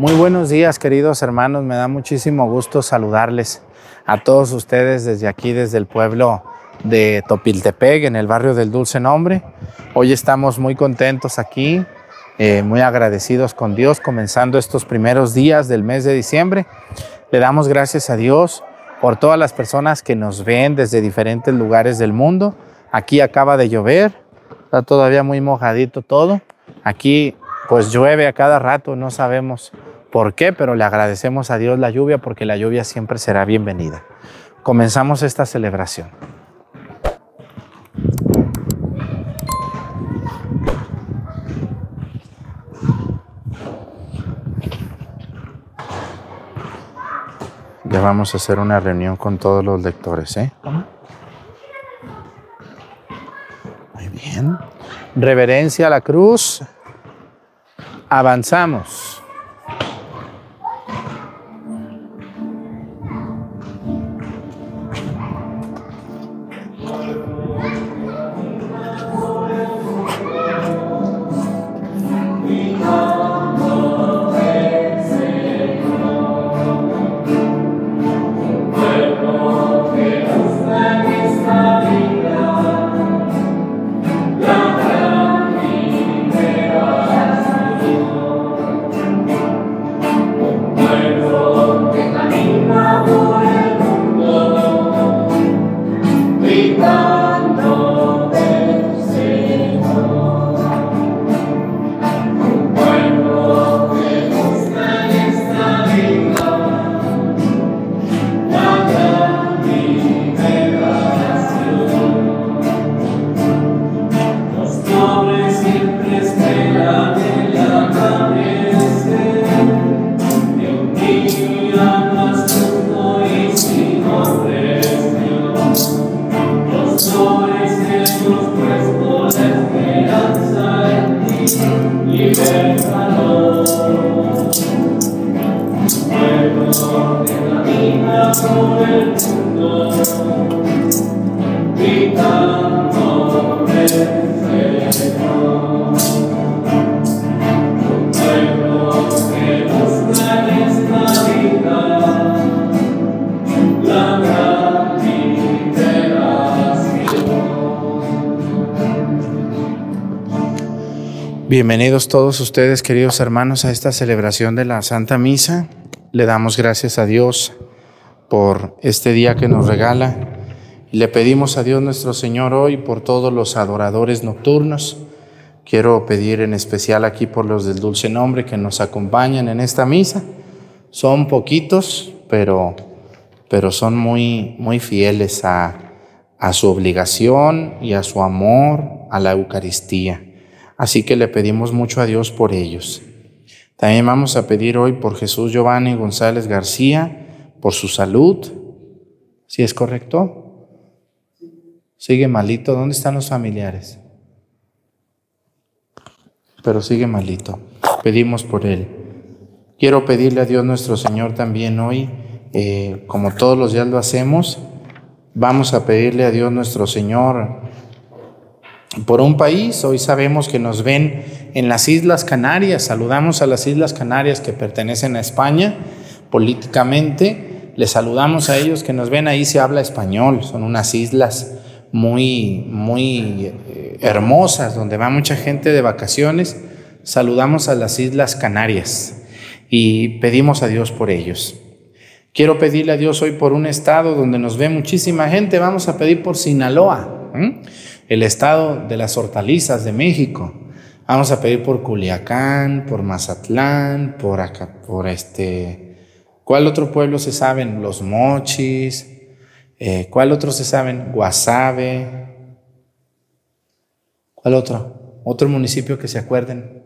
Muy buenos días, queridos hermanos. Me da muchísimo gusto saludarles a todos ustedes desde aquí, desde el pueblo de Topiltepec, en el barrio del Dulce Nombre. Hoy estamos muy contentos aquí, eh, muy agradecidos con Dios, comenzando estos primeros días del mes de diciembre. Le damos gracias a Dios por todas las personas que nos ven desde diferentes lugares del mundo. Aquí acaba de llover, está todavía muy mojadito todo. Aquí pues llueve a cada rato, no sabemos por qué, pero le agradecemos a Dios la lluvia porque la lluvia siempre será bienvenida. Comenzamos esta celebración. Ya vamos a hacer una reunión con todos los lectores, ¿eh? Muy bien. Reverencia a la cruz. Avanzamos. Bienvenidos todos ustedes, queridos hermanos, a esta celebración de la Santa Misa. Le damos gracias a Dios por este día que nos regala le pedimos a Dios nuestro Señor hoy por todos los adoradores nocturnos. Quiero pedir en especial aquí por los del dulce nombre que nos acompañan en esta misa. Son poquitos, pero, pero son muy, muy fieles a, a su obligación y a su amor a la Eucaristía. Así que le pedimos mucho a Dios por ellos. También vamos a pedir hoy por Jesús Giovanni González García, por su salud. ¿Sí es correcto? Sigue malito. ¿Dónde están los familiares? Pero sigue malito. Pedimos por él. Quiero pedirle a Dios nuestro Señor también hoy, eh, como todos los días lo hacemos, vamos a pedirle a Dios nuestro Señor por un país. Hoy sabemos que nos ven en las Islas Canarias. Saludamos a las Islas Canarias que pertenecen a España políticamente. Les saludamos a ellos que nos ven ahí se habla español. Son unas islas muy, muy eh, hermosas donde va mucha gente de vacaciones. Saludamos a las Islas Canarias y pedimos a Dios por ellos. Quiero pedirle a Dios hoy por un estado donde nos ve muchísima gente. Vamos a pedir por Sinaloa el estado de las hortalizas de México. Vamos a pedir por Culiacán, por Mazatlán, por acá, por este. ¿Cuál otro pueblo se saben? Los Mochis. Eh, ¿Cuál otro se saben? Guasave. ¿Cuál otro? Otro municipio que se acuerden.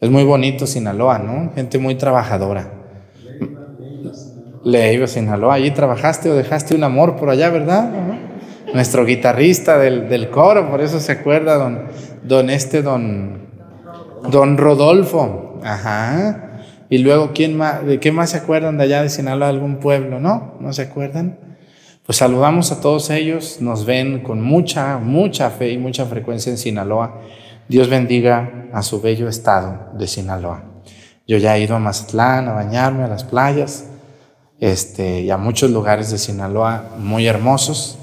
Es muy bonito Sinaloa, ¿no? Gente muy trabajadora. Leiva, Sinaloa. Allí trabajaste o dejaste un amor por allá, ¿verdad? Nuestro guitarrista del, coro, por eso se acuerda don, don este, don, don Rodolfo. Ajá. Y luego, ¿quién más, ¿de qué más se acuerdan de allá de Sinaloa, algún pueblo? ¿No? ¿No se acuerdan? Pues saludamos a todos ellos, nos ven con mucha, mucha fe y mucha frecuencia en Sinaloa. Dios bendiga a su bello estado de Sinaloa. Yo ya he ido a Mazatlán a bañarme, a las playas, este, y a muchos lugares de Sinaloa muy hermosos.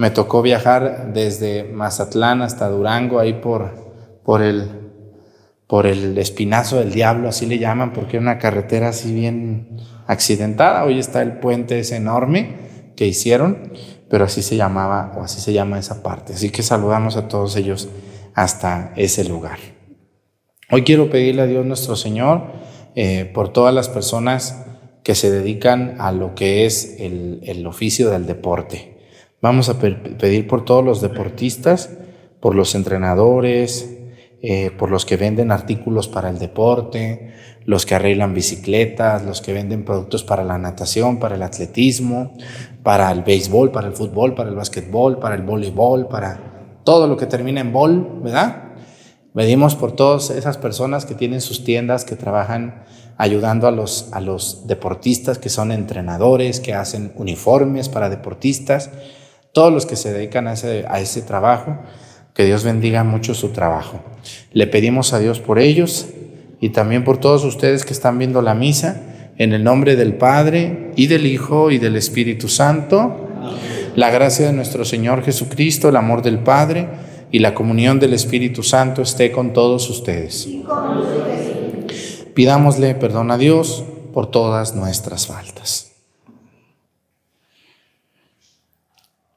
Me tocó viajar desde Mazatlán hasta Durango, ahí por, por, el, por el Espinazo del Diablo, así le llaman, porque es una carretera así bien accidentada. Hoy está el puente ese enorme que hicieron, pero así se llamaba o así se llama esa parte. Así que saludamos a todos ellos hasta ese lugar. Hoy quiero pedirle a Dios nuestro Señor eh, por todas las personas que se dedican a lo que es el, oficio del deporte. Vamos a pedir por todos los deportistas, por los entrenadores, eh, por los que venden artículos para el deporte, los que arreglan bicicletas, los que venden productos para la natación, para el atletismo, para el béisbol, para el fútbol, para el básquetbol, para el voleibol, para todo lo que termina en bol, ¿verdad? Medimos por todas esas personas que tienen sus tiendas, que trabajan ayudando a los, a los deportistas, que son entrenadores, que hacen uniformes para deportistas, todos los que se dedican a ese, a ese trabajo, que Dios bendiga mucho su trabajo. Le pedimos a Dios por ellos y también por todos ustedes que están viendo la misa, en el nombre del Padre y del Hijo y del Espíritu Santo, la gracia de nuestro Señor Jesucristo, el amor del Padre, y la comunión del Espíritu Santo esté con todos ustedes. Pidámosle perdón a Dios por todas nuestras faltas.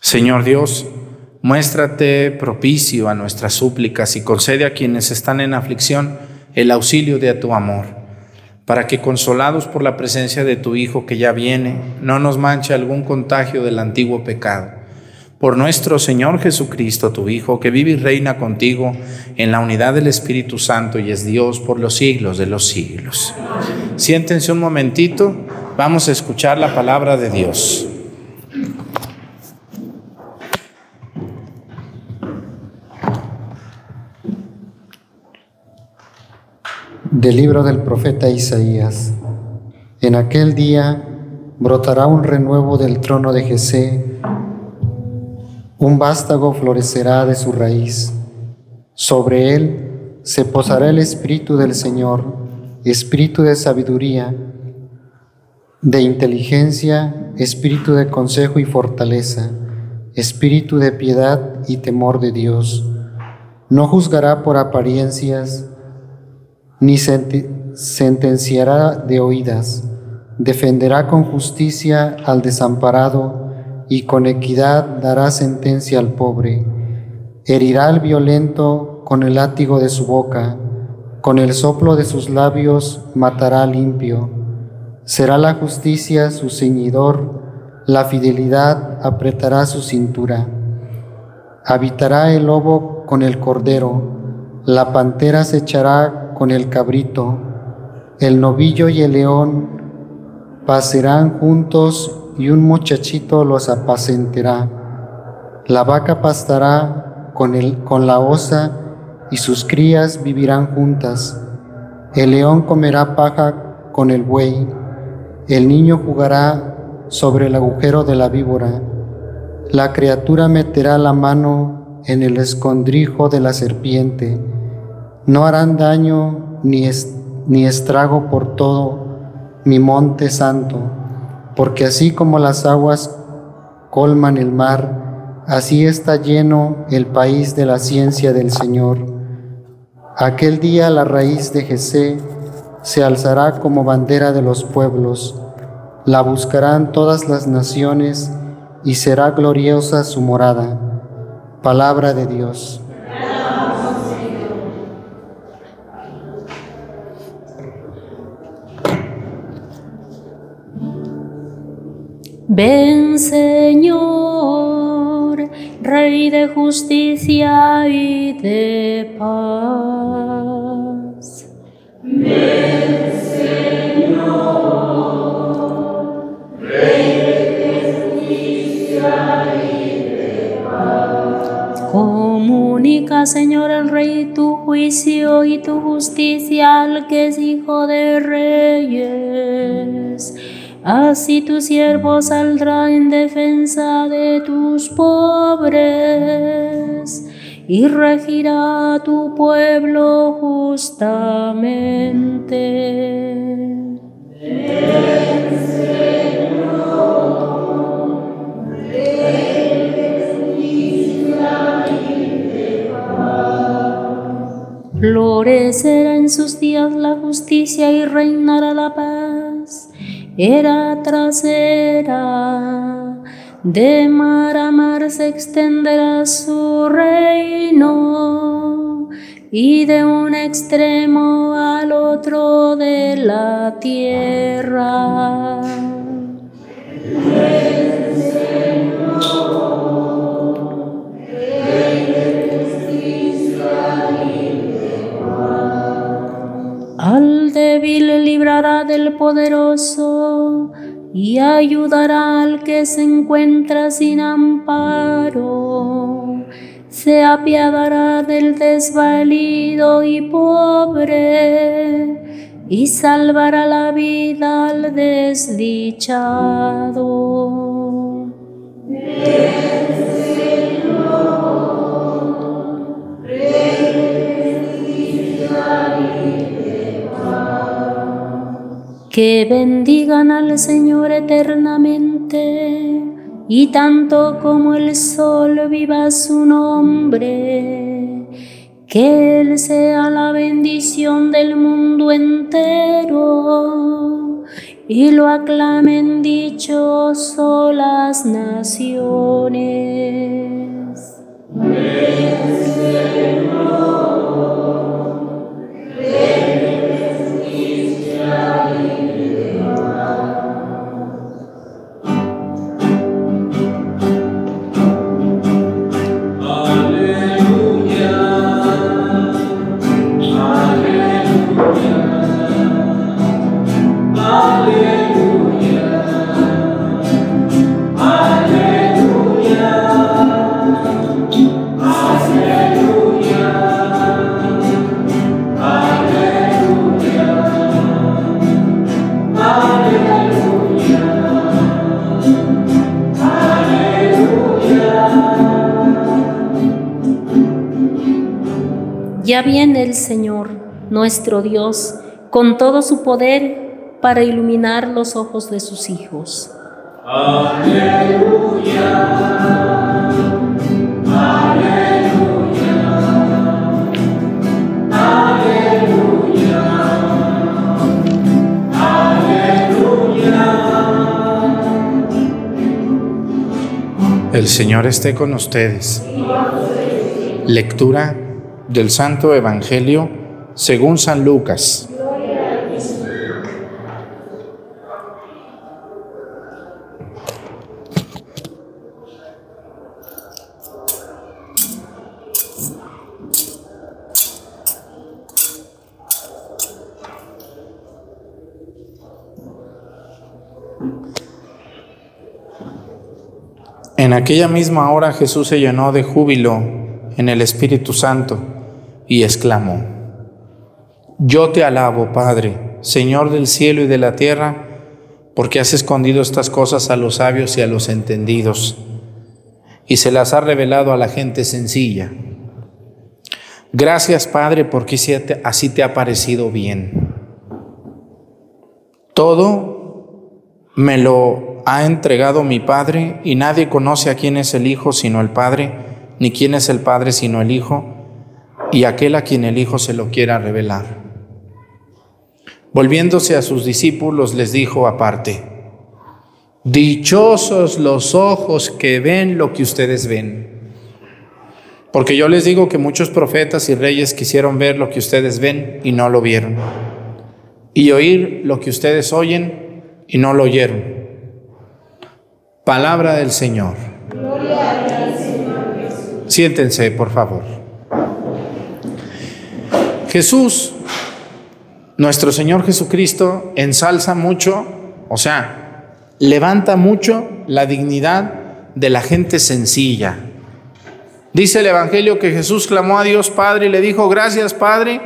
Señor Dios, muéstrate propicio a nuestras súplicas y concede a quienes están en aflicción el auxilio de tu amor, para que consolados por la presencia de tu Hijo que ya viene, no nos manche algún contagio del antiguo pecado. Por nuestro Señor Jesucristo, tu Hijo, que vive y reina contigo en la unidad del Espíritu Santo y es Dios por los siglos de los siglos. Siéntense un momentito Vamos a escuchar la palabra de Dios. Del libro del profeta Isaías. En aquel día brotará un renuevo del trono de Jesé, un vástago florecerá de su raíz. Sobre él se posará el espíritu del Señor, espíritu de sabiduría de inteligencia, espíritu de consejo y fortaleza, espíritu de piedad y temor de Dios. No juzgará por apariencias, ni sentenciará de oídas. Defenderá con justicia al desamparado y con equidad dará sentencia al pobre. Herirá al violento con el látigo de su boca, con el soplo de sus labios matará al limpio Será la justicia su ceñidor, la fidelidad apretará su cintura. Habitará el lobo con el cordero, la pantera se echará con el cabrito, el novillo y el león pasarán juntos y un muchachito los apacentará. La vaca pastará con, el, con la osa y sus crías vivirán juntas El león comerá paja con el buey, el niño jugará sobre el agujero de la víbora, la criatura meterá la mano en el escondrijo de la serpiente, no harán daño ni, ni estrago por todo mi monte santo, porque así como las aguas colman el mar, así está lleno el país de la ciencia del Señor. Aquel día la raíz de Jesé se alzará como bandera de los pueblos, la buscarán todas las naciones y será gloriosa su morada. Palabra de Dios. Ven Señor, Rey de justicia y de paz. Señor, el Rey tu juicio y tu justicia al que es Hijo de Reyes. Así tu siervo saldrá en defensa de tus pobres y regirá tu pueblo justamente. Florecerá en sus días la justicia y reinará la paz era trasera. De mar a mar se extenderá su reino y de un extremo al otro de la tierra. Al débil librará del poderoso y ayudará al que se encuentra sin amparo. Se apiadará del desvalido y pobre y salvará la vida al desdichado. Que bendigan al Señor eternamente, y tanto como el sol viva su nombre, que Él sea la bendición del mundo entero, y lo aclamen dichoso las naciones. Ya viene el Señor, nuestro Dios, con todo su poder para iluminar los ojos de sus hijos. Aleluya. Aleluya. Aleluya. Aleluya. El Señor esté con ustedes. Lectura del Santo Evangelio según San Lucas. En aquella misma hora Jesús se llenó de júbilo en el Espíritu Santo y exclamó, Yo te alabo, Padre, Señor del cielo y de la tierra, porque has escondido estas cosas a los sabios y a los entendidos, y se las has revelado a la gente sencilla. Gracias, Padre, porque así te ha parecido bien. Todo me lo ha entregado mi Padre, y nadie conoce a quién es el Hijo sino el Padre, ni quién es el Padre sino el Hijo, y aquel a quien el Hijo se lo quiera revelar. Volviéndose a sus discípulos, les dijo aparte, Dichosos los ojos que ven lo que ustedes ven. Porque yo les digo que muchos profetas y reyes quisieron ver lo que ustedes ven y no lo vieron. Y oír lo que ustedes oyen y no lo oyeron. Palabra del Señor. Siéntense, por favor. Jesús nuestro Señor Jesucristo ensalza mucho, o sea, levanta mucho la dignidad de la gente sencilla. Dice el Evangelio que Jesús clamó a Dios Padre y le dijo, gracias Padre,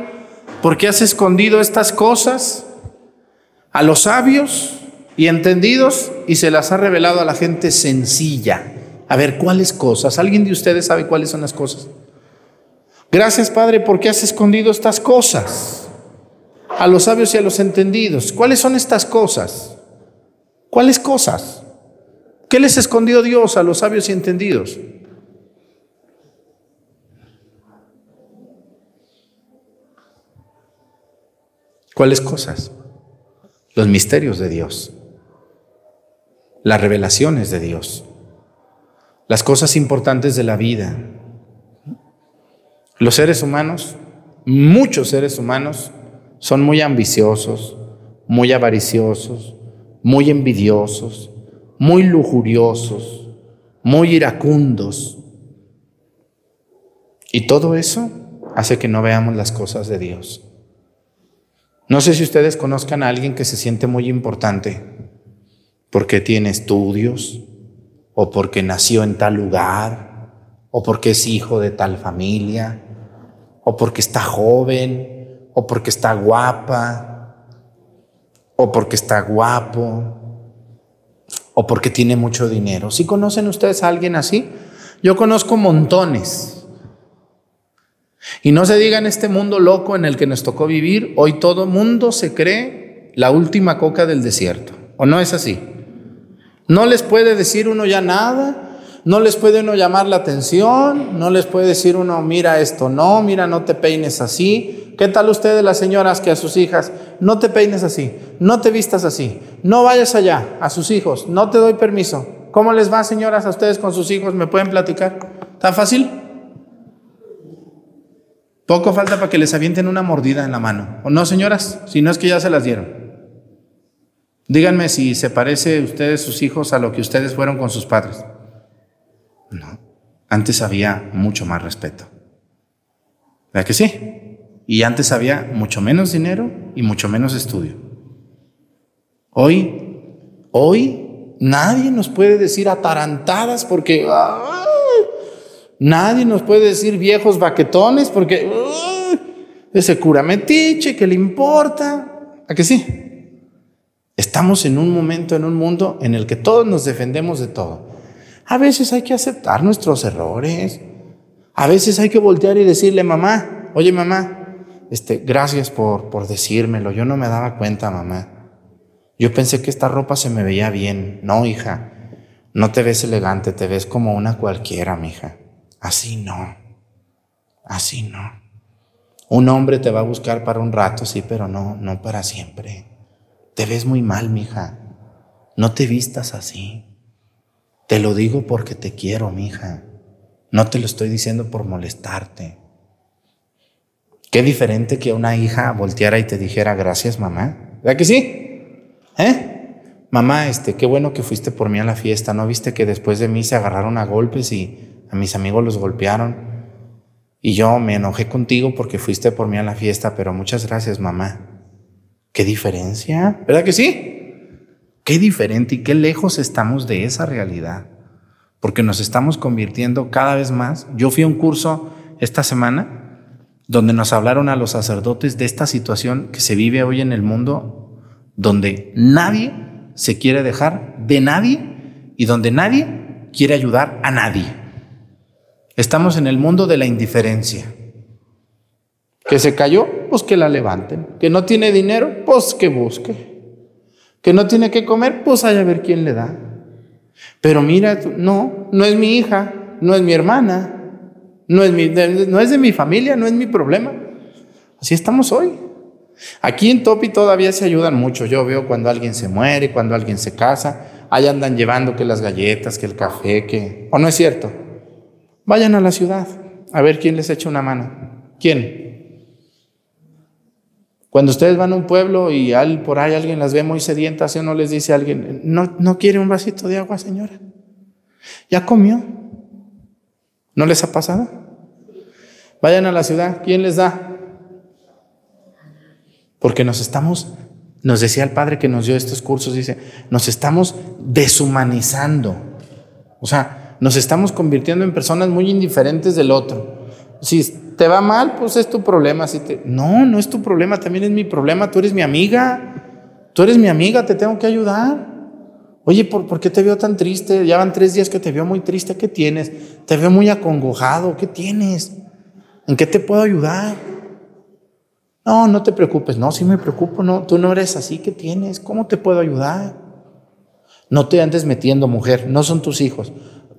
porque has escondido estas cosas a los sabios y entendidos y se las ha revelado a la gente sencilla. A ver, ¿cuáles cosas? ¿Alguien de ustedes sabe cuáles son las cosas? Gracias Padre, porque has escondido estas cosas a los sabios y a los entendidos. ¿Cuáles son estas cosas? ¿Cuáles cosas? ¿Qué les escondió Dios a los sabios y entendidos? ¿Cuáles cosas? Los misterios de Dios, las revelaciones de Dios, las cosas importantes de la vida. Los seres humanos, muchos seres humanos, son muy ambiciosos, muy avariciosos, muy envidiosos, muy lujuriosos, muy iracundos. Y todo eso hace que no veamos las cosas de Dios. No sé si ustedes conozcan a alguien que se siente muy importante porque tiene estudios o porque nació en tal lugar o porque es hijo de tal familia o porque está joven o porque está guapa, o porque está guapo, o porque tiene mucho dinero. ¿Sí conocen ustedes a alguien así? Yo conozco montones. Y no se diga en este mundo loco en el que nos tocó vivir, hoy todo mundo se cree la última coca del desierto. ¿O no es así? No les puede decir uno ya nada, no les puede uno llamar la atención, no les puede decir uno, mira esto, no, mira, no te peines así, ¿Qué tal ustedes las señoras que a sus hijas, no te peines así, no te vistas así, no vayas allá a sus hijos, no te doy permiso? ¿Cómo les va, señoras, a ustedes con sus hijos? ¿Me pueden platicar? ¿Tan fácil? Poco falta para que les avienten una mordida en la mano. ¿O no, señoras? Si no es que ya se las dieron. Díganme si se parece ustedes, sus hijos, a lo que ustedes fueron con sus padres. No. Antes había mucho más respeto. ¿Verdad que sí? Y antes había mucho menos dinero y mucho menos estudio. Hoy, hoy nadie nos puede decir atarantadas porque nadie nos puede decir viejos baquetones porque ese cura metiche, ¿qué le importa? ¿A que sí? Estamos en un momento, en un mundo en el que todos nos defendemos de todo. A veces hay que aceptar nuestros errores. A veces hay que voltear y decirle, mamá, oye mamá, este, gracias por, por decírmelo, yo no me daba cuenta, mamá. Yo pensé que esta ropa se me veía bien. No, hija, no te ves elegante, te ves como una cualquiera, mija. Así no, así no. Un hombre te va a buscar para un rato, sí, pero no, no para siempre. Te ves muy mal, mija. No te vistas así. Te lo digo porque te quiero, mija. No te lo estoy diciendo por molestarte. Qué diferente que una hija volteara y te dijera gracias, mamá. ¿Verdad que sí? ¿Eh? Mamá, este, qué bueno que fuiste por mí a la fiesta. ¿No viste que después de mí se agarraron a golpes y a mis amigos los golpearon? Y yo me enojé contigo porque fuiste por mí a la fiesta, pero muchas gracias, mamá. ¿Qué diferencia? ¿Verdad que sí? Qué diferente y qué lejos estamos de esa realidad. Porque nos estamos convirtiendo cada vez más. Yo fui a un curso esta semana donde nos hablaron a los sacerdotes de esta situación que se vive hoy en el mundo, donde nadie se quiere dejar de nadie y donde nadie quiere ayudar a nadie. Estamos en el mundo de la indiferencia. Que se cayó, pues que la levanten. Que no tiene dinero, pues que busque. Que no tiene que comer, pues vaya a ver quién le da. Pero mira, no, no es mi hija, no es mi hermana, no es, mi, no es de mi familia, no es mi problema. Así estamos hoy. Aquí en Topi todavía se ayudan mucho. Yo veo cuando alguien se muere, cuando alguien se casa, ahí andan llevando que las galletas, que el café, que... ¿O no es cierto? Vayan a la ciudad a ver quién les echa una mano. ¿Quién? Cuando ustedes van a un pueblo y al, por ahí alguien las ve muy sedientas, ¿o no les dice a alguien, no, no quiere un vasito de agua, señora? ¿Ya comió? ¿No les ha pasado? Vayan a la ciudad, ¿quién les da? Porque nos estamos, nos decía el padre que nos dio estos cursos, dice, nos estamos deshumanizando. O sea, nos estamos convirtiendo en personas muy indiferentes del otro. Si te va mal, pues es tu problema. Te... No, no es tu problema, también es mi problema. Tú eres mi amiga. Tú eres mi amiga, te tengo que ayudar. Oye, ¿por, ¿por, qué te veo tan triste? Ya van tres días que te veo muy triste. ¿Qué tienes? Te veo muy acongojado. ¿Qué tienes? ¿En qué te puedo ayudar? No, no te preocupes. No, sí me preocupo. No, tú no eres así. ¿Qué tienes? ¿Cómo te puedo ayudar? No te andes metiendo, mujer. No son tus hijos.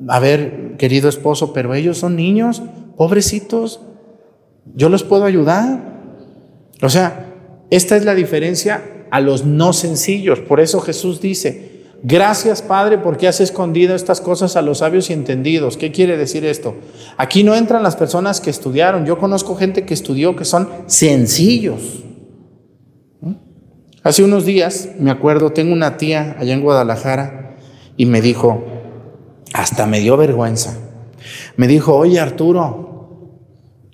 A ver, querido esposo, pero ellos son niños, pobrecitos. Yo los puedo ayudar. O sea, esta es la diferencia a los no sencillos. Por eso Jesús dice, Gracias, Padre, porque has escondido estas cosas a los sabios y entendidos. ¿Qué quiere decir esto? Aquí no entran las personas que estudiaron. Yo conozco gente que estudió que son sencillos. Hace unos días, me acuerdo, tengo una tía allá en Guadalajara y me dijo, hasta me dio vergüenza. Me dijo, oye Arturo,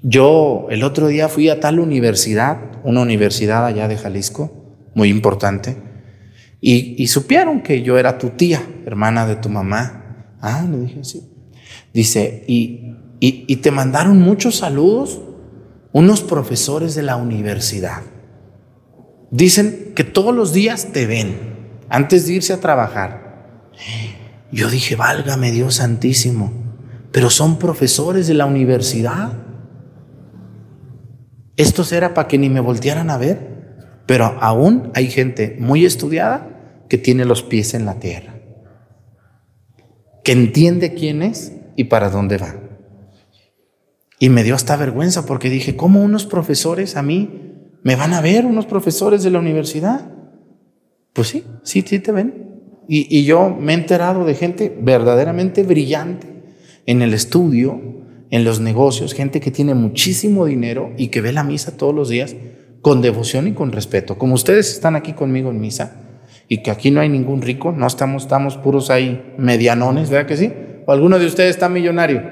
yo el otro día fui a tal universidad, una universidad allá de Jalisco, muy importante y, supieron que yo era tu tía, hermana de tu mamá. Ah, le dije así. Dice, y, y te mandaron muchos saludos unos profesores de la universidad. Dicen que todos los días te ven antes de irse a trabajar. Yo dije, válgame Dios santísimo, pero son profesores de la universidad. Esto era para que ni me voltearan a ver, pero aún hay gente muy estudiada que tiene los pies en la tierra, que entiende quién es y para dónde va. Y me dio hasta vergüenza porque dije, ¿cómo unos profesores a mí me van a ver, unos profesores de la universidad? Pues sí, sí, sí te ven. Y yo me he enterado de gente verdaderamente brillante en el estudio, en los negocios, gente que tiene muchísimo dinero y que ve la misa todos los días con devoción y con respeto. Como ustedes están aquí conmigo en misa, y que aquí no hay ningún rico, no estamos, estamos puros ahí medianones, ¿verdad que sí? ¿O alguno de ustedes está millonario?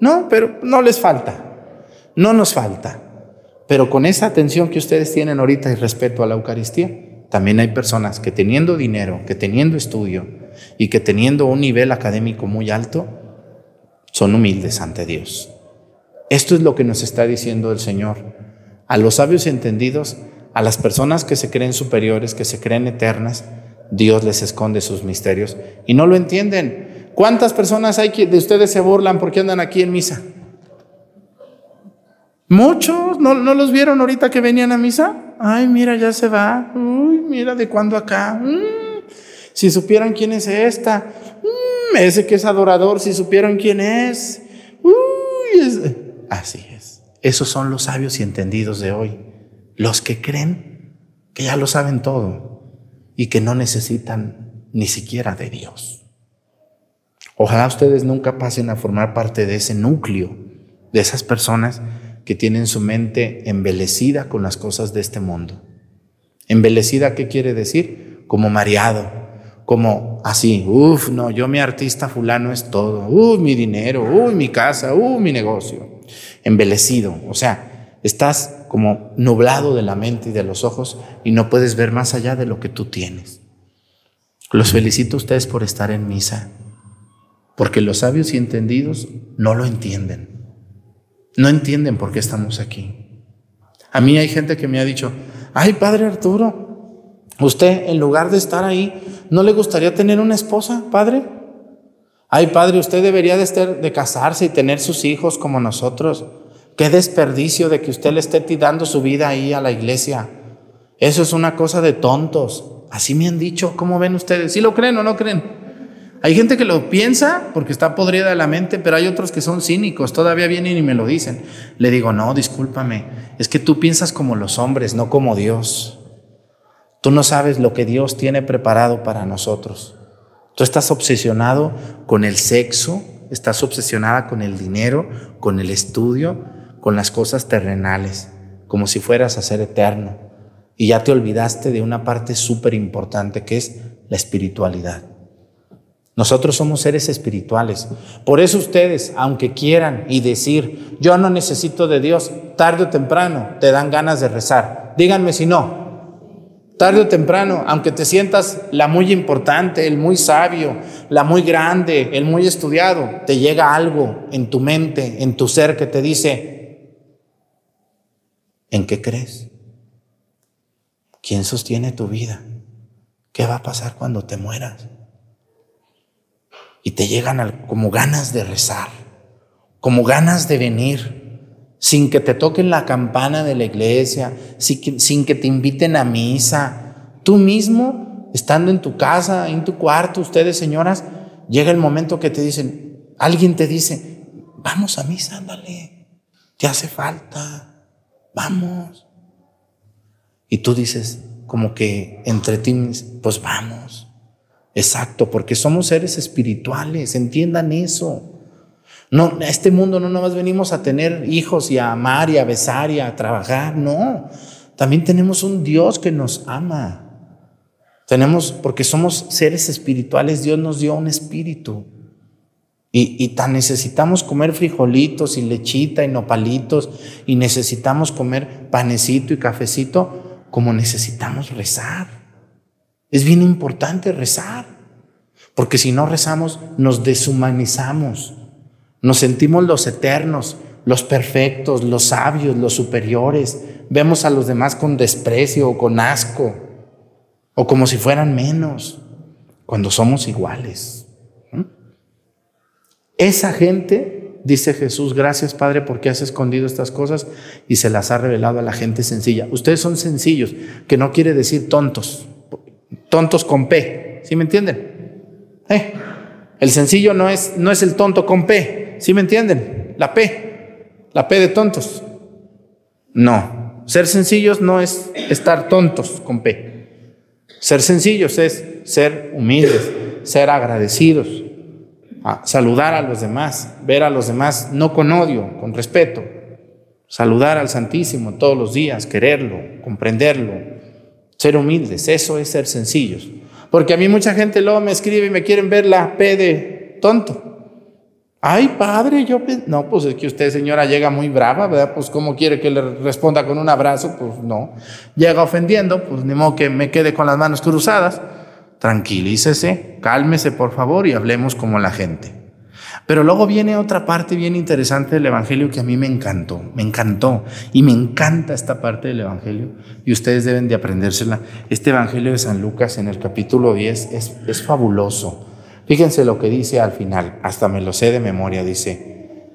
No, pero no les falta, no nos falta. Pero con esa atención que ustedes tienen ahorita y respeto a la Eucaristía, también hay personas que teniendo dinero, que teniendo estudio y que teniendo un nivel académico muy alto, son humildes ante Dios. Esto es lo que nos está diciendo el Señor. A los sabios entendidos a las personas que se creen superiores, que se creen eternas, Dios les esconde sus misterios y no lo entienden. ¿Cuántas personas hay que de ustedes se burlan porque andan aquí en misa? Muchos, ¿no, ¿no los vieron ahorita que venían a misa? Ay, mira, ya se va. Uy, mira de cuándo acá. Mm, si supieran quién es esta. Mm, ese que es adorador, si supieran quién es. Es... Así es. Esos son los sabios y entendidos de hoy. Los que creen que ya lo saben todo y que no necesitan ni siquiera de Dios. Ojalá ustedes nunca pasen a formar parte de ese núcleo, de esas personas que tienen su mente embelecida con las cosas de este mundo. Embelecida, ¿qué quiere decir? Como mareado, como así, uff, no, yo mi artista fulano es todo, uff, mi dinero, uff, mi casa, uff, mi negocio. Embelecido, o sea, estás como nublado de la mente y de los ojos y no puedes ver más allá de lo que tú tienes. Los felicito a ustedes por estar en misa, porque los sabios y entendidos no lo entienden. No entienden por qué estamos aquí. A mí hay gente que me ha dicho, ay, padre Arturo, usted en lugar de estar ahí, ¿no le gustaría tener una esposa, padre? Ay, padre, usted debería de, estar, de casarse y tener sus hijos como nosotros. Qué desperdicio de que usted le esté tirando su vida ahí a la iglesia. Eso es una cosa de tontos. Así me han dicho. ¿Cómo ven ustedes? ¿Sí lo creen o no creen? Hay gente que lo piensa porque está podrida de la mente, pero hay otros que son cínicos. Todavía vienen y me lo dicen. Le digo, no, discúlpame. Es que tú piensas como los hombres, no como Dios. Tú no sabes lo que Dios tiene preparado para nosotros. Tú estás obsesionado con el sexo, estás obsesionada con el dinero, con el estudio, con las cosas terrenales, como si fueras a ser eterno. Y ya te olvidaste de una parte súper importante que es la espiritualidad. Nosotros somos seres espirituales. Por eso ustedes, aunque quieran y decir, yo no necesito de Dios, tarde o temprano te dan ganas de rezar. Díganme si no. Tarde o temprano, aunque te sientas la muy importante, el muy sabio, la muy grande, el muy estudiado, te llega algo en tu mente, en tu ser que te dice, ¿En qué crees? ¿Quién sostiene tu vida? ¿Qué va a pasar cuando te mueras? Y te llegan como ganas de rezar, como ganas de venir, sin que te toquen la campana de la iglesia, sin que, te inviten a misa. Tú mismo, estando en tu casa, en tu cuarto, ustedes señoras, llega el momento que te dicen, alguien te dice, vamos a misa, ándale, te hace falta vamos. Y tú dices, como que entre ti, pues vamos. Exacto, porque somos seres espirituales, entiendan eso. No, a este mundo no nomás venimos a tener hijos y a amar y a besar y a trabajar, no. También tenemos un Dios que nos ama. Tenemos, porque somos seres espirituales, Dios nos dio un espíritu. Y, tan necesitamos comer frijolitos y lechita y nopalitos y necesitamos comer panecito y cafecito como necesitamos rezar. Es bien importante rezar, porque si no rezamos nos deshumanizamos, nos sentimos los eternos, los perfectos, los sabios, los superiores, vemos a los demás con desprecio o con asco o como si fueran menos, cuando somos iguales. Esa gente, dice Jesús, gracias Padre porque has escondido estas cosas y se las ha revelado a la gente sencilla. Ustedes son sencillos, que no quiere decir tontos, tontos con P, ¿sí me entienden? ¿Eh? El sencillo no es, no es el tonto con P, ¿sí me entienden? La P, la P de tontos. No, ser sencillos no es estar tontos con P. Ser sencillos es ser humildes, ser agradecidos, saludar a los demás, ver a los demás no con odio, con respeto, saludar al Santísimo todos los días, quererlo, comprenderlo, ser humildes, eso es ser sencillos. Porque a mí mucha gente luego me escribe y me quieren ver la P de tonto. Ay, padre, yo... No, pues es que usted, señora, llega muy brava, ¿verdad? Pues ¿cómo quiere que le responda con un abrazo? Pues no. Llega ofendiendo, pues ni modo que me quede con las manos cruzadas tranquilícese, cálmese por favor y hablemos como la gente. Pero luego viene otra parte bien interesante del Evangelio que a mí me encantó, me encantó y me encanta esta parte del Evangelio y ustedes deben de aprendérsela. Este Evangelio de San Lucas en el capítulo 10 es, es fabuloso. Fíjense lo que dice al final, hasta me lo sé de memoria, dice,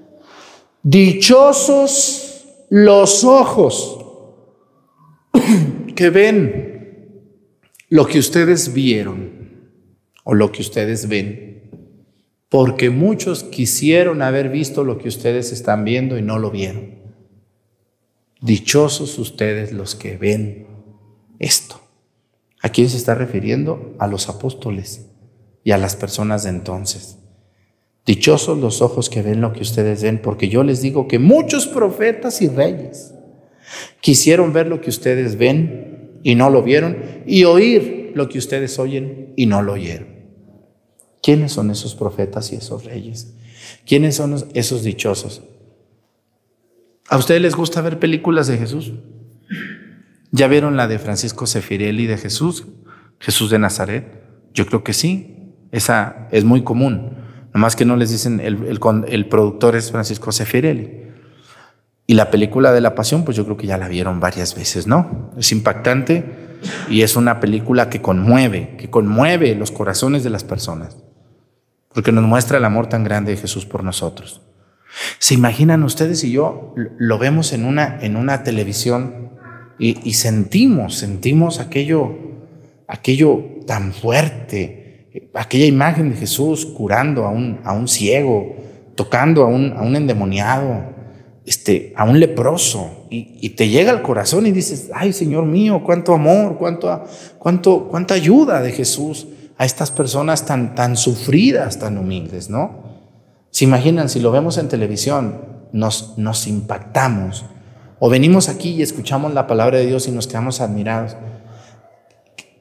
dichosos los ojos que ven lo que ustedes vieron o lo que ustedes ven, porque muchos quisieron haber visto lo que ustedes están viendo y no lo vieron. Dichosos ustedes los que ven esto. ¿A quién se está refiriendo? A los apóstoles y a las personas de entonces. Dichosos los ojos que ven lo que ustedes ven, porque yo les digo que muchos profetas y reyes quisieron ver lo que ustedes ven y no lo vieron, y oír lo que ustedes oyen y no lo oyeron. ¿Quiénes son esos profetas y esos reyes? ¿Quiénes son esos dichosos? ¿A ustedes les gusta ver películas de Jesús? ¿Ya vieron la de Francisco Sefirelli de Jesús? Jesús de Nazaret. Yo creo que sí. Esa es muy común. Nomás que no les dicen, el, el productor es Francisco Sefirelli. Y la película de la pasión, pues yo creo que ya la vieron varias veces, ¿no? Es impactante y es una película que conmueve, que conmueve los corazones de las personas, porque nos muestra el amor tan grande de Jesús por nosotros. ¿Se imaginan ustedes y yo lo vemos en una, en una televisión y, sentimos, sentimos aquello, aquello tan fuerte, aquella imagen de Jesús curando a un, a un ciego, tocando a un, a un endemoniado, este, a un leproso, y, te llega al corazón y dices, ay Señor mío, cuánto amor, cuánto, cuánto, cuánta ayuda de Jesús a estas personas tan, tan sufridas, tan humildes, ¿no? Se imaginan, si lo vemos en televisión, nos, nos impactamos, o venimos aquí y escuchamos la palabra de Dios y nos quedamos admirados.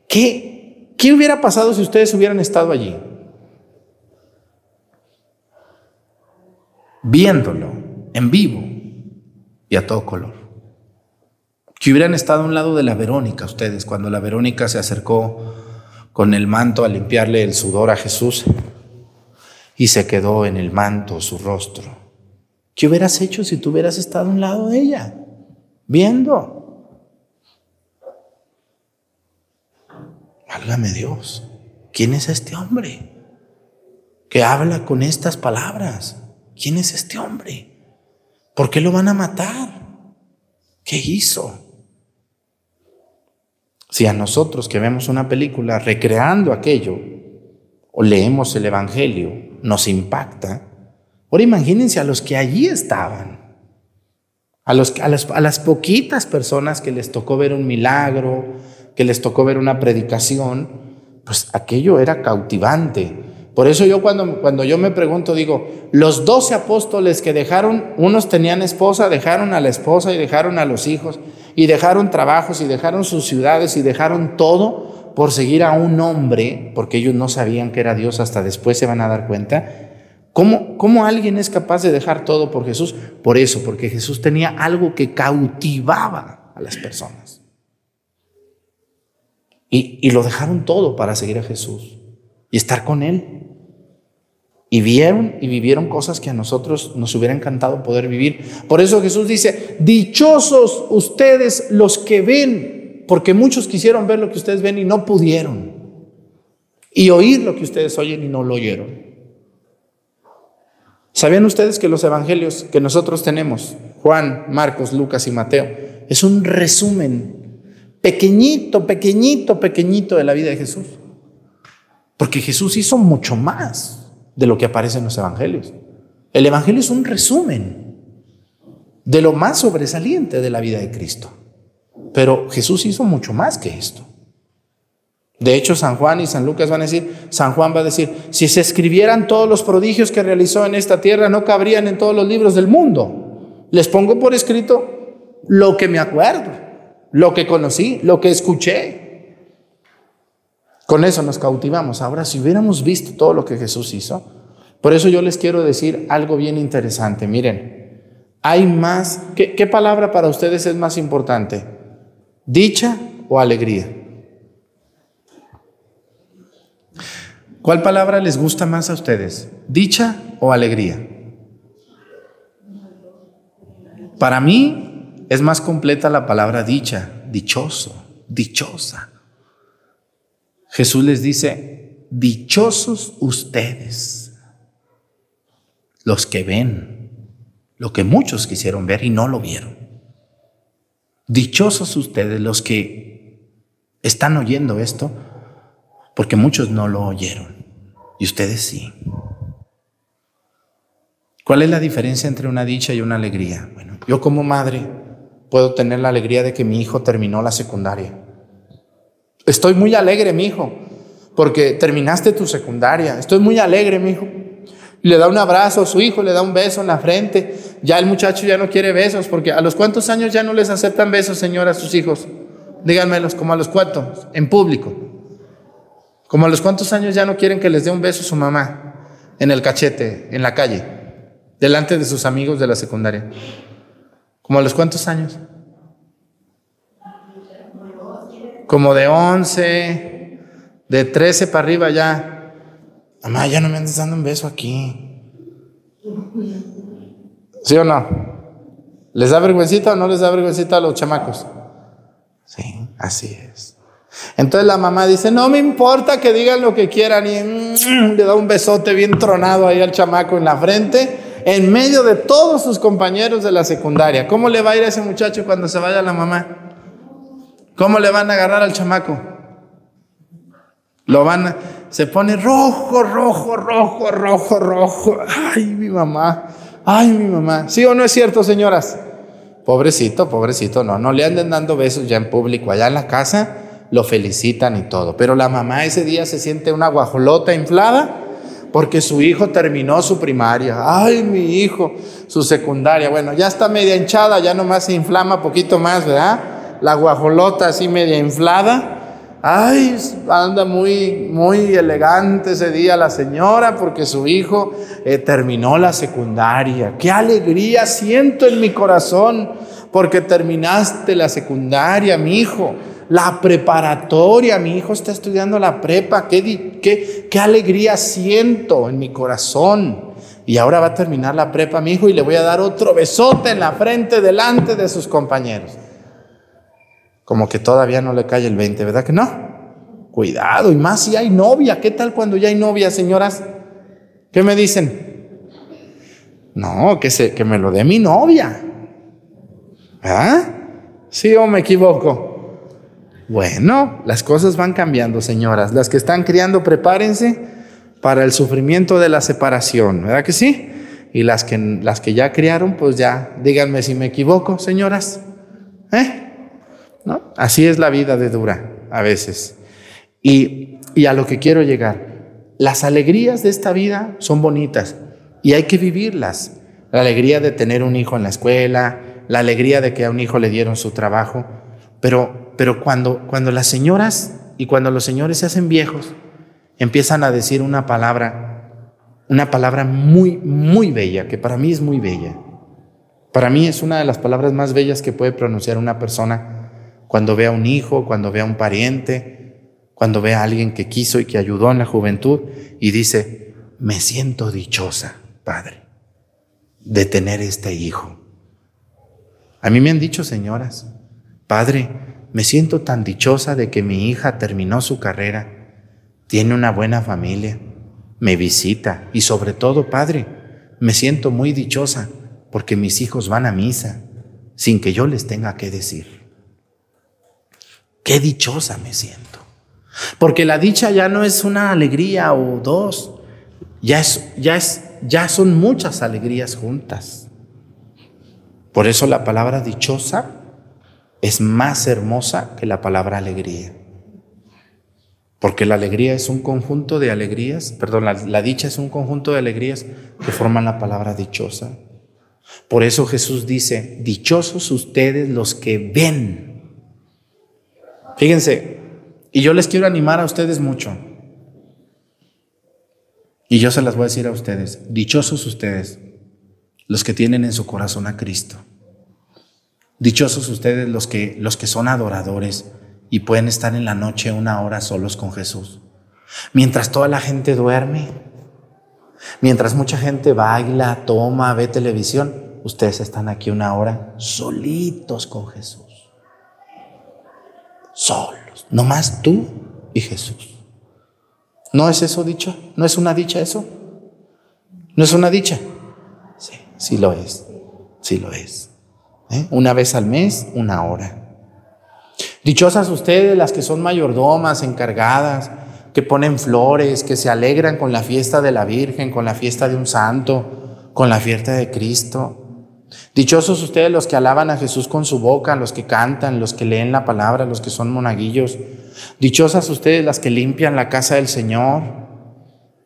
¿Qué, qué hubiera pasado si ustedes hubieran estado allí? Viéndolo en vivo y a todo color. Que hubieran estado a un lado de la Verónica ustedes, cuando la Verónica se acercó con el manto a limpiarle el sudor a Jesús y se quedó en el manto su rostro. ¿Qué hubieras hecho si tú hubieras estado a un lado de ella? Viendo. Válgame Dios. ¿Quién es este hombre que habla con estas palabras? ¿Quién es este hombre? ¿Por qué lo van a matar? ¿Qué hizo? Si a nosotros que vemos una película recreando aquello o leemos el Evangelio nos impacta, ahora imagínense a los que allí estaban, a, los, a, las, poquitas personas que les tocó ver un milagro, que les tocó ver una predicación, pues aquello era cautivante. Por eso yo cuando, cuando yo me pregunto, digo, los doce apóstoles que dejaron, unos tenían esposa, dejaron a la esposa y dejaron a los hijos, y dejaron trabajos y dejaron sus ciudades y dejaron todo por seguir a un hombre, porque ellos no sabían que era Dios, hasta después se van a dar cuenta. ¿Cómo, ¿Cómo alguien es capaz de dejar todo por Jesús? Por eso, porque Jesús tenía algo que cautivaba a las personas. Y, y lo dejaron todo para seguir a Jesús y estar con Él. Y vieron y vivieron cosas que a nosotros nos hubiera encantado poder vivir. Por eso Jesús dice, dichosos ustedes los que ven, porque muchos quisieron ver lo que ustedes ven y no pudieron. Y oír lo que ustedes oyen y no lo oyeron. ¿Sabían ustedes que los evangelios que nosotros tenemos, Juan, Marcos, Lucas y Mateo, es un resumen pequeñito, pequeñito, pequeñito de la vida de Jesús? Porque Jesús hizo mucho más de lo que aparece en los evangelios. El evangelio es un resumen de lo más sobresaliente de la vida de Cristo. Pero Jesús hizo mucho más que esto. De hecho, San Juan y San Lucas van a decir, San Juan va a decir, si se escribieran todos los prodigios que realizó en esta tierra, no cabrían en todos los libros del mundo. Les pongo por escrito lo que me acuerdo, lo que conocí, lo que escuché. Con eso nos cautivamos. Ahora, si hubiéramos visto todo lo que Jesús hizo, por eso yo les quiero decir algo bien interesante. Miren, hay más, ¿qué, palabra para ustedes es más importante? ¿Dicha o alegría? ¿Cuál palabra les gusta más a ustedes? ¿Dicha o alegría? Para mí es más completa la palabra dicha, dichoso, dichosa. Jesús les dice, dichosos ustedes, los que ven lo que muchos quisieron ver y no lo vieron. Dichosos ustedes los que están oyendo esto, porque muchos no lo oyeron y ustedes sí. ¿Cuál es la diferencia entre una dicha y una alegría? Bueno, yo como madre puedo tener la alegría de que mi hijo terminó la secundaria Estoy muy alegre, mi hijo, porque terminaste tu secundaria. Estoy muy alegre, mi hijo. Le da un abrazo a su hijo, le da un beso en la frente. Ya el muchacho ya no quiere besos, porque a los cuántos años ya no les aceptan besos, señora, a sus hijos. Díganmelos, como a los cuántos, en público. Como a los cuántos años ya no quieren que les dé un beso su mamá en el cachete, en la calle, delante de sus amigos de la secundaria. Como a los cuántos años como de 11, de 13 para arriba ya. Mamá, ya no me andes dando un beso aquí. ¿Sí o no? ¿Les da vergüencita o no les da vergüencita a los chamacos? Sí, así es. Entonces la mamá dice, no me importa que digan lo que quieran y mm, le da un besote bien tronado ahí al chamaco en la frente, en medio de todos sus compañeros de la secundaria. ¿Cómo le va a ir a ese muchacho cuando se vaya la mamá? ¿Cómo le van a agarrar al chamaco? Lo van a, se pone rojo, rojo, rojo, rojo, rojo. Ay, mi mamá. Ay, mi mamá. ¿Sí o no es cierto, señoras? Pobrecito, pobrecito, no, no le anden dando besos ya en público, allá en la casa lo felicitan y todo. Pero la mamá ese día se siente una guajolota inflada porque su hijo terminó su primaria. Ay, mi hijo, su secundaria. Bueno, ya está media hinchada, ya nomás se inflama poquito más, ¿verdad? La guajolota así media inflada. Ay, anda muy, muy elegante ese día la señora porque su hijo eh, terminó la secundaria. Qué alegría siento en mi corazón porque terminaste la secundaria, mi hijo. La preparatoria, mi hijo está estudiando la prepa. Qué, qué, qué alegría siento en mi corazón. Y ahora va a terminar la prepa, mi hijo, y le voy a dar otro besote en la frente delante de sus compañeros como que todavía no le cae el 20, ¿verdad que no? Cuidado, y más si hay novia. ¿Qué tal cuando ya hay novia, señoras? ¿Qué me dicen? No, que, se, que me lo dé mi novia. ¿Ah? ¿Sí o me equivoco? Bueno, las cosas van cambiando, señoras. Las que están criando, prepárense para el sufrimiento de la separación, ¿verdad que sí? Y las que, las que ya criaron, pues ya, díganme si me equivoco, señoras. ¿Eh? Así es la vida de dura a veces. Y, y a lo que quiero llegar, las alegrías de esta vida son bonitas y hay que vivirlas. La alegría de tener un hijo en la escuela, la alegría de que a un hijo le dieron su trabajo, pero, pero cuando, cuando las señoras y cuando los señores se hacen viejos, empiezan a decir una palabra, una palabra muy, muy bella, que para mí es muy bella. Para mí es una de las palabras más bellas que puede pronunciar una persona cuando ve a un hijo, cuando ve a un pariente, cuando ve a alguien que quiso y que ayudó en la juventud y dice, me siento dichosa, Padre, de tener este hijo. A mí me han dicho, señoras, Padre, me siento tan dichosa de que mi hija terminó su carrera, tiene una buena familia, me visita y sobre todo, Padre, me siento muy dichosa porque mis hijos van a misa sin que yo les tenga que decir. Qué dichosa me siento. Porque la dicha ya no es una alegría o dos, ya, es, ya, es, ya son muchas alegrías juntas. Por eso la palabra dichosa es más hermosa que la palabra alegría. Porque la alegría es un conjunto de alegrías, perdón, la, la, dicha es un conjunto de alegrías que forman la palabra dichosa. Por eso Jesús dice, dichosos ustedes los que ven Fíjense, y yo les quiero animar a ustedes mucho. Y yo se las voy a decir a ustedes, dichosos ustedes, los que tienen en su corazón a Cristo. Dichosos ustedes los que, los que son adoradores y pueden estar en la noche una hora solos con Jesús. Mientras toda la gente duerme, mientras mucha gente baila, toma, ve televisión, ustedes están aquí una hora solitos con Jesús solos, nomás tú y Jesús. ¿No es eso dicho? ¿No es una dicha eso? ¿No es una dicha? Sí, sí lo es, sí lo es. ¿Eh? Una vez al mes, una hora. Dichosas ustedes las que son mayordomas, encargadas, que ponen flores, que se alegran con la fiesta de la Virgen, con la fiesta de un santo, con la fiesta de Cristo. Dichosos ustedes los que alaban a Jesús con su boca, los que cantan, los que leen la palabra, los que son monaguillos. Dichosas ustedes las que limpian la casa del Señor.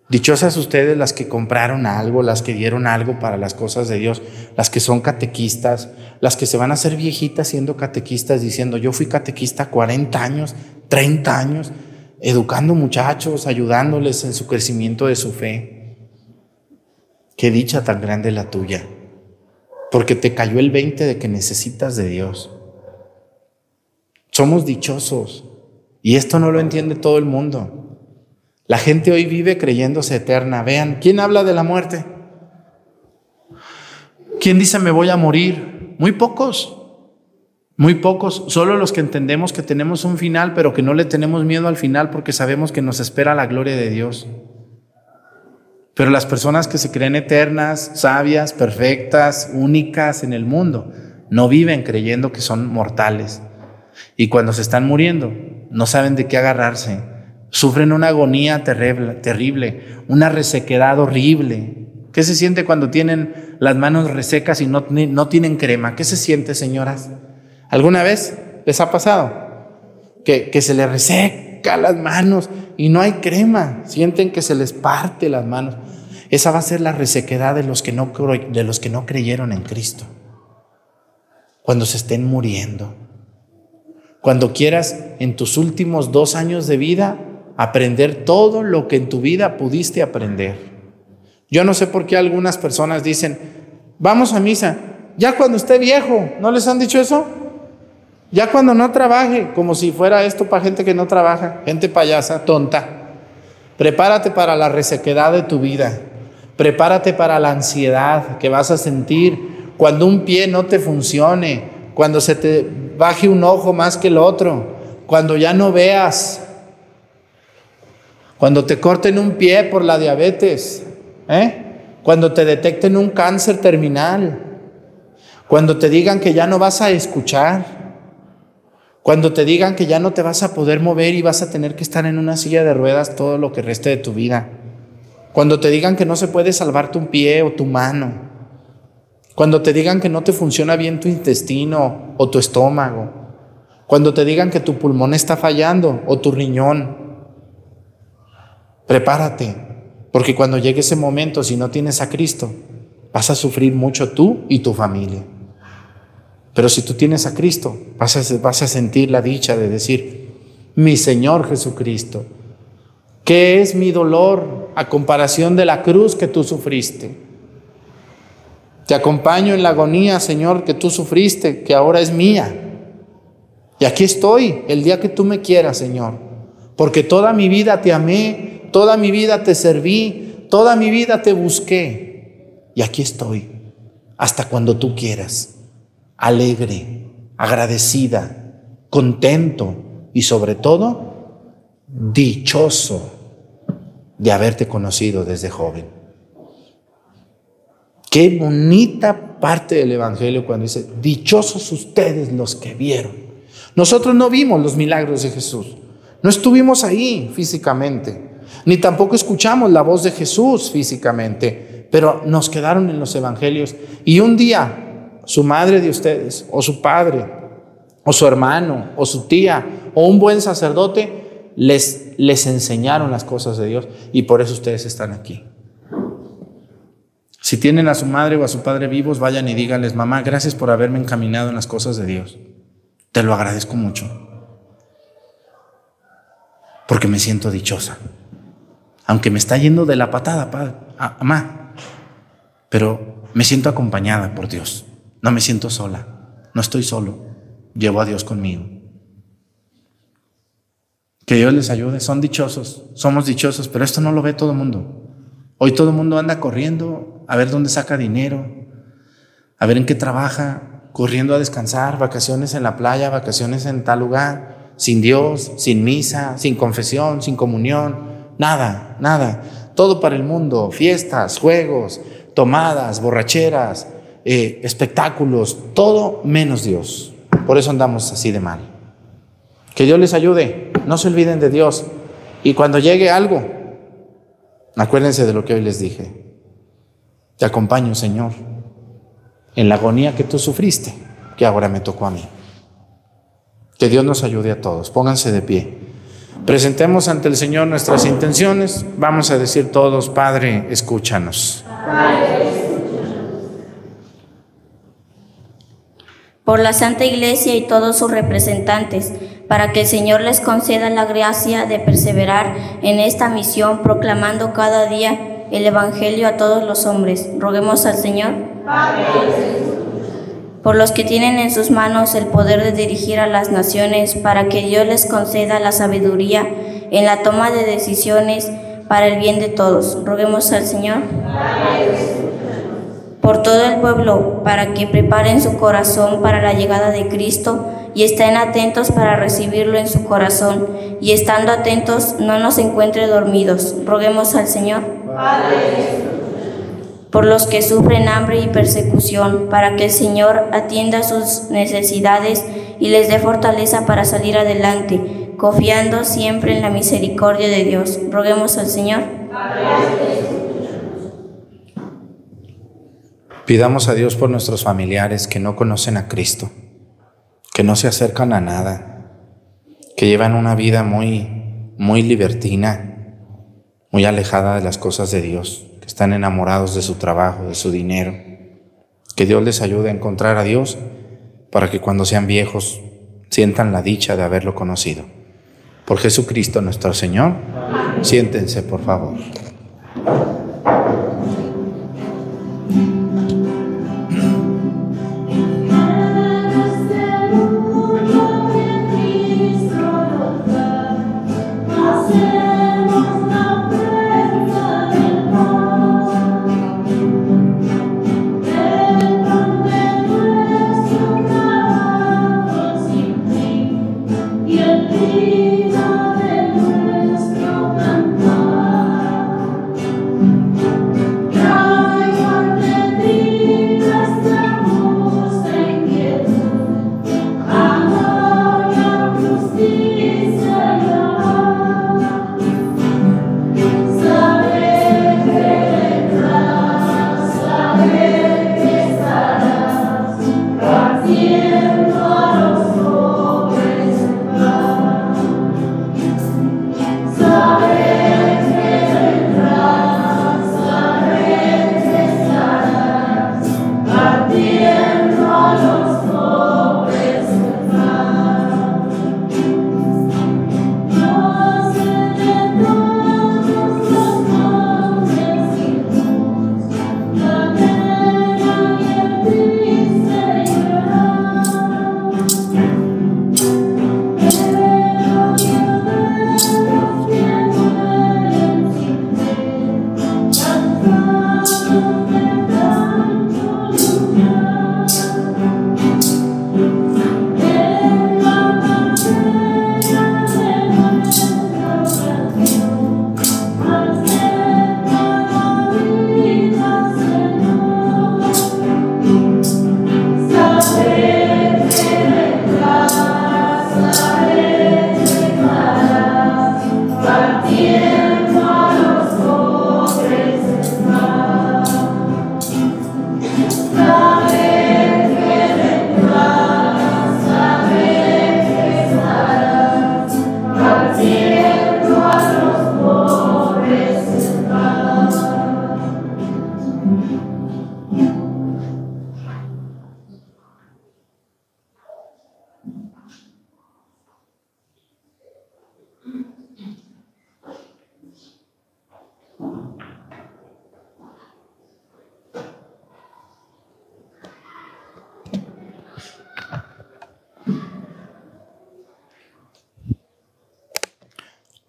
Dichosas ustedes las que compraron algo, las que dieron algo para las cosas de Dios, las que son catequistas, las que se van a hacer viejitas siendo catequistas diciendo, yo fui catequista 40 años, 30 años, educando muchachos, ayudándoles en su crecimiento de su fe. Qué dicha tan grande la tuya porque te cayó el 20 de que necesitas de Dios. Somos dichosos y esto no lo entiende todo el mundo. La gente hoy vive creyéndose eterna. Vean, ¿quién habla de la muerte? ¿Quién dice me voy a morir? Muy pocos. Muy pocos, solo los que entendemos que tenemos un final, pero que no le tenemos miedo al final porque sabemos que nos espera la gloria de Dios. Pero las personas que se creen eternas, sabias, perfectas, únicas en el mundo, no viven creyendo que son mortales. Y cuando se están muriendo, no saben de qué agarrarse. Sufren una agonía terrible, terrible una resequedad horrible. ¿Qué se siente cuando tienen las manos resecas y no, no tienen crema? ¿Qué se siente, señoras? ¿Alguna vez les ha pasado? Que, que se les reseca las manos y no hay crema. Sienten que se les parte las manos. Esa va a ser la resequedad de los que no, de los que no creyeron en Cristo. Cuando se estén muriendo. Cuando quieras en tus últimos dos años de vida aprender todo lo que en tu vida pudiste aprender. Yo no sé por qué algunas personas dicen, vamos a misa, ya cuando esté viejo, ¿no les han dicho eso? Ya cuando no trabaje, como si fuera esto para gente que no trabaja, gente payasa, tonta. Prepárate para la resequedad de tu vida. Prepárate para la ansiedad que vas a sentir cuando un pie no te funcione, cuando se te baje un ojo más que el otro, cuando ya no veas, cuando te corten un pie por la diabetes, ¿eh? cuando te detecten un cáncer terminal, cuando te digan que ya no vas a escuchar, cuando te digan que ya no te vas a poder mover y vas a tener que estar en una silla de ruedas todo lo que reste de tu vida. Cuando te digan que no se puede salvarte un pie o tu mano. Cuando te digan que no te funciona bien tu intestino o tu estómago. Cuando te digan que tu pulmón está fallando o tu riñón. Prepárate, porque cuando llegue ese momento, si no tienes a Cristo, vas a sufrir mucho tú y tu familia. Pero si tú tienes a Cristo, vas a, vas a sentir la dicha de decir, mi Señor Jesucristo, ¿qué es mi dolor a comparación de la cruz que tú sufriste? Te acompaño en la agonía, Señor, que tú sufriste, que ahora es mía. Y aquí estoy el día que tú me quieras, Señor. Porque toda mi vida te amé, toda mi vida te serví, toda mi vida te busqué. Y aquí estoy, hasta cuando tú quieras alegre, agradecida, contento y sobre todo dichoso de haberte conocido desde joven. Qué bonita parte del Evangelio cuando dice, dichosos ustedes los que vieron. Nosotros no vimos los milagros de Jesús, no estuvimos ahí físicamente, ni tampoco escuchamos la voz de Jesús físicamente, pero nos quedaron en los Evangelios. Y un día su madre de ustedes, o su padre, o su hermano, o su tía, o un buen sacerdote, les, les enseñaron las cosas de Dios y por eso ustedes están aquí. Si tienen a su madre o a su padre vivos, vayan y díganles, mamá, gracias por haberme encaminado en las cosas de Dios. Te lo agradezco mucho. Porque me siento dichosa. Aunque me está yendo de la patada, mamá. Pero me siento acompañada por Dios. No me siento sola, no estoy solo, llevo a Dios conmigo. Que Dios les ayude, son dichosos, somos dichosos, pero esto no lo ve todo el mundo. Hoy todo el mundo anda corriendo a ver dónde saca dinero, a ver en qué trabaja, corriendo a descansar, vacaciones en la playa, vacaciones en tal lugar, sin Dios, sin misa, sin confesión, sin comunión, nada, nada. Todo para el mundo, fiestas, juegos, tomadas, borracheras, eh, espectáculos, todo menos Dios. Por eso andamos así de mal. Que Dios les ayude, no se olviden de Dios. Y cuando llegue algo, acuérdense de lo que hoy les dije. Te acompaño, Señor, en la agonía que tú sufriste, que ahora me tocó a mí. Que Dios nos ayude a todos. Pónganse de pie. Presentemos ante el Señor nuestras intenciones. Vamos a decir todos, Padre, escúchanos. Por la Santa Iglesia y todos sus representantes, para que el Señor les conceda la gracia de perseverar en esta misión, proclamando cada día el Evangelio a todos los hombres. Roguemos al Señor. Por los que tienen en sus manos el poder de dirigir a las naciones, para que Dios les conceda la sabiduría en la toma de decisiones para el bien de todos. Roguemos al Señor por todo el pueblo, para que preparen su corazón para la llegada de Cristo y estén atentos para recibirlo en su corazón, y estando atentos no nos encuentre dormidos. Roguemos al Señor. Por los que sufren hambre y persecución, para que el Señor atienda sus necesidades y les dé fortaleza para salir adelante, confiando siempre en la misericordia de Dios. Roguemos al Señor. Pidamos a Dios por nuestros familiares que no conocen a Cristo, que no se acercan a nada, que llevan una vida muy, muy libertina, muy alejada de las cosas de Dios, que están enamorados de su trabajo, de su dinero. Que Dios les ayude a encontrar a Dios para que cuando sean viejos sientan la dicha de haberlo conocido. Por Jesucristo nuestro Señor, siéntense por favor.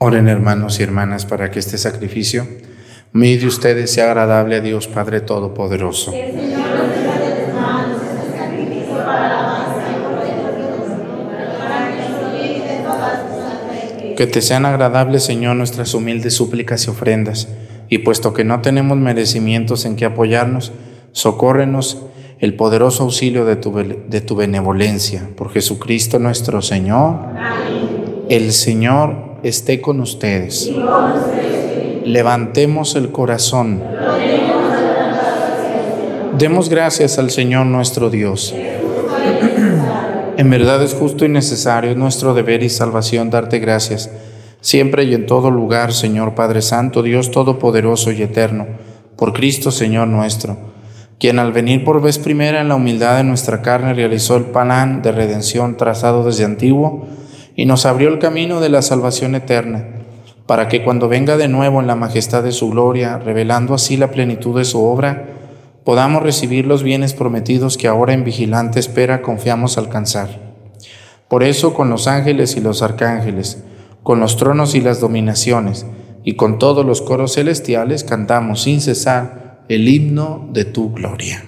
Oren hermanos y hermanas para que este sacrificio mío de ustedes sea agradable a Dios Padre Todopoderoso. Que te sean agradables, Señor, nuestras humildes súplicas y ofrendas, y puesto que no tenemos merecimientos en que apoyarnos, socórrenos el poderoso auxilio de tu, de tu benevolencia. Por Jesucristo nuestro Señor. El Señor esté con ustedes. Levantemos el corazón. Demos gracias al Señor nuestro Dios. En verdad es justo y necesario, es nuestro deber y salvación darte gracias, siempre y en todo lugar, Señor Padre Santo, Dios Todopoderoso y Eterno, por Cristo Señor nuestro, quien al venir por vez primera en la humildad de nuestra carne realizó el plan de redención trazado desde antiguo, y nos abrió el camino de la salvación eterna, para que cuando venga de nuevo en la majestad de su gloria, revelando así la plenitud de su obra, podamos recibir los bienes prometidos que ahora en vigilante espera confiamos alcanzar. Por eso con los ángeles y los arcángeles, con los tronos y las dominaciones, y con todos los coros celestiales cantamos sin cesar el himno de tu gloria.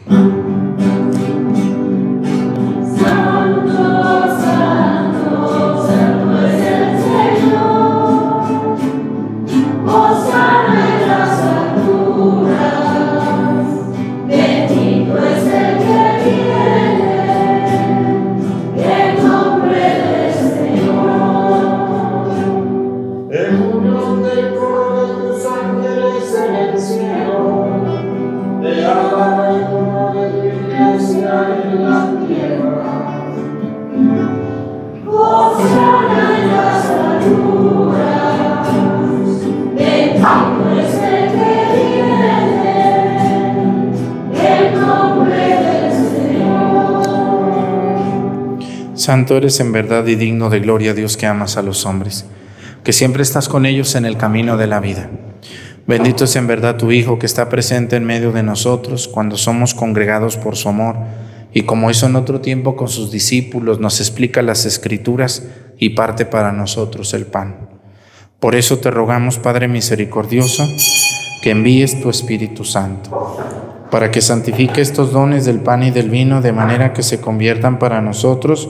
Santo eres en verdad y digno de gloria, Dios que amas a los hombres, que siempre estás con ellos en el camino de la vida. Bendito es en verdad tu Hijo que está presente en medio de nosotros cuando somos congregados por su amor y como hizo en otro tiempo con sus discípulos, nos explica las escrituras y parte para nosotros el pan. Por eso te rogamos, Padre misericordioso, que envíes tu Espíritu Santo, para que santifique estos dones del pan y del vino de manera que se conviertan para nosotros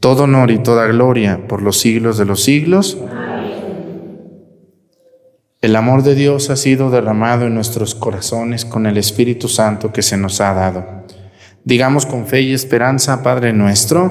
todo honor y toda gloria por los siglos de los siglos. El amor de Dios ha sido derramado en nuestros corazones con el Espíritu Santo que se nos ha dado. Digamos con fe y esperanza, Padre nuestro.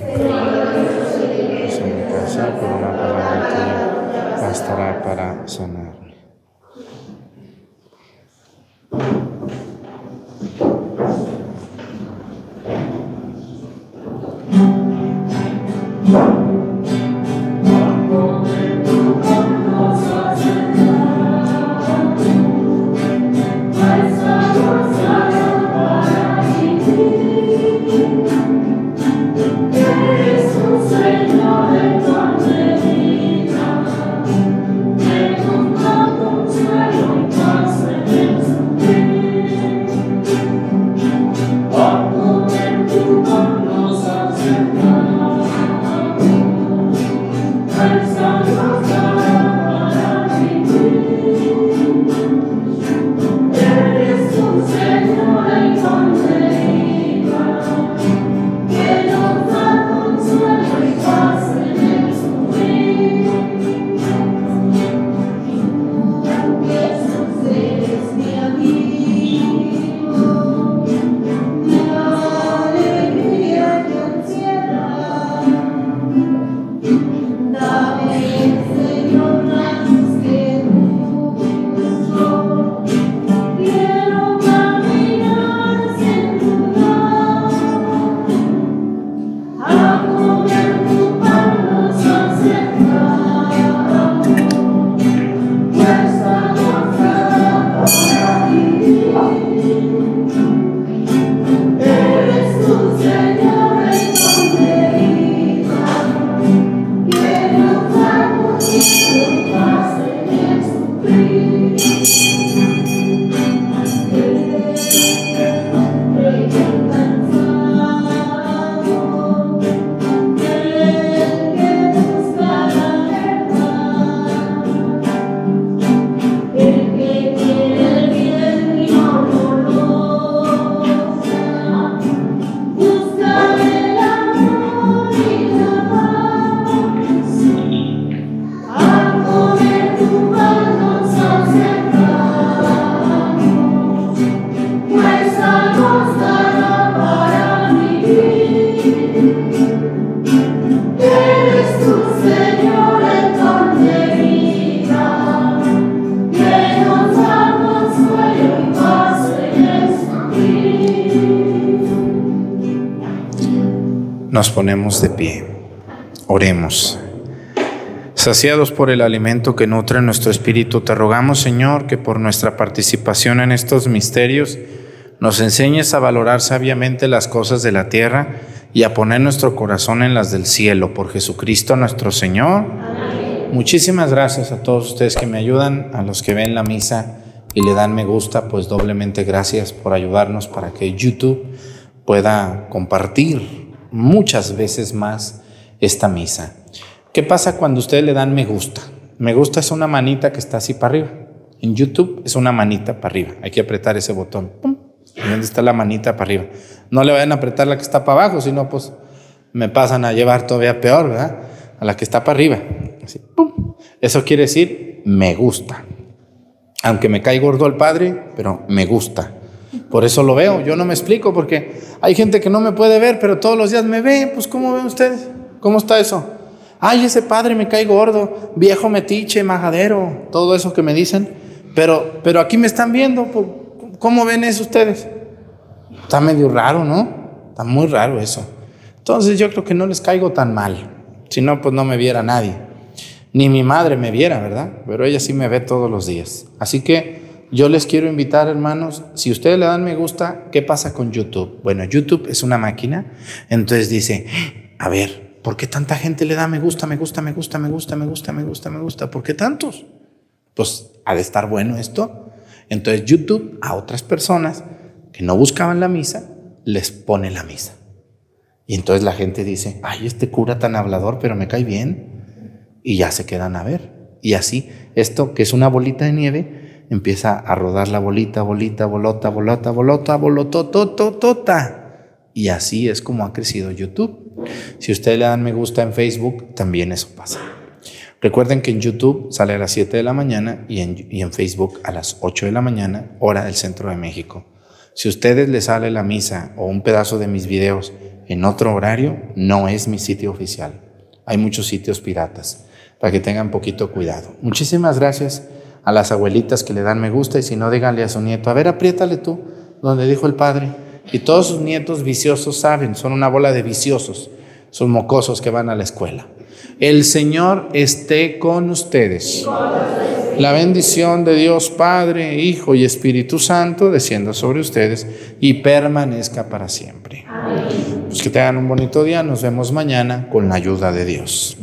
Nos ponemos de pie. Oremos. Saciados por el alimento que nutre nuestro espíritu, te rogamos, Señor, que por nuestra participación en estos misterios nos enseñes a valorar sabiamente las cosas de la tierra y a poner nuestro corazón en las del cielo, por Jesucristo nuestro Señor. Muchísimas gracias a todos ustedes que me ayudan, a los que ven la misa y le dan me gusta, pues doblemente gracias por ayudarnos para que YouTube pueda compartir muchas veces más esta misa. ¿Qué pasa cuando ustedes le dan me gusta? Me gusta es una manita que está así para arriba. En YouTube es una manita para arriba. Hay que apretar ese botón. ¿Y dónde está la manita para arriba? No le vayan a apretar la que está para abajo, sino pues me pasan a llevar todavía peor, ¿verdad? A la que está para arriba. Eso quiere decir me gusta. Aunque me cae gordo el padre, pero me gusta. Por eso lo veo. Yo no me explico porque hay gente que no me puede ver, pero todos los días me ve. Pues ¿cómo ven ustedes? ¿Cómo está eso? Ay, ese padre me cae gordo, viejo metiche, majadero, todo eso que me dicen. Pero, pero aquí me están viendo. Pues, ¿Cómo ven eso ustedes? Está medio raro, ¿no? Está muy raro eso. Entonces yo creo que no les caigo tan mal. Si no, pues no me viera nadie. Ni mi madre me viera, ¿verdad? Pero ella sí me ve todos los días. Así que yo les quiero invitar, hermanos, si ustedes le dan me gusta, ¿qué pasa con YouTube? Bueno, YouTube es una máquina. Entonces dice, a ver, ¿Por qué tanta gente le da me gusta, me gusta, me gusta, me gusta, me gusta, me gusta, me gusta? ¿Por qué tantos? Pues ha de estar bueno esto. Entonces YouTube a otras personas que no buscaban la misa, les pone la misa. Y entonces la gente dice, ay, este cura tan hablador, pero me cae bien. Y ya se quedan a ver. Y así, esto que es una bolita de nieve, empieza a rodar la bolita, bolita, bolota, bolota, bolota, bolotototota. Y así es como ha crecido YouTube. Si ustedes le dan me gusta en Facebook, también eso pasa. Recuerden que en YouTube sale a las 7 de la mañana y en, y en Facebook a las 8 de la mañana, hora del centro de México. Si ustedes les sale la misa o un pedazo de mis videos en otro horario, no es mi sitio oficial. Hay muchos sitios piratas, para que tengan poquito cuidado. Muchísimas gracias a las abuelitas que le dan me gusta y si no, díganle a su nieto, a ver, apriétale tú, donde dijo el padre. Y todos sus nietos viciosos saben, son una bola de viciosos, son mocosos que van a la escuela. El Señor esté con ustedes. La bendición de Dios Padre, Hijo y Espíritu Santo descienda sobre ustedes y permanezca para siempre. Pues que tengan un bonito día, nos vemos mañana con la ayuda de Dios.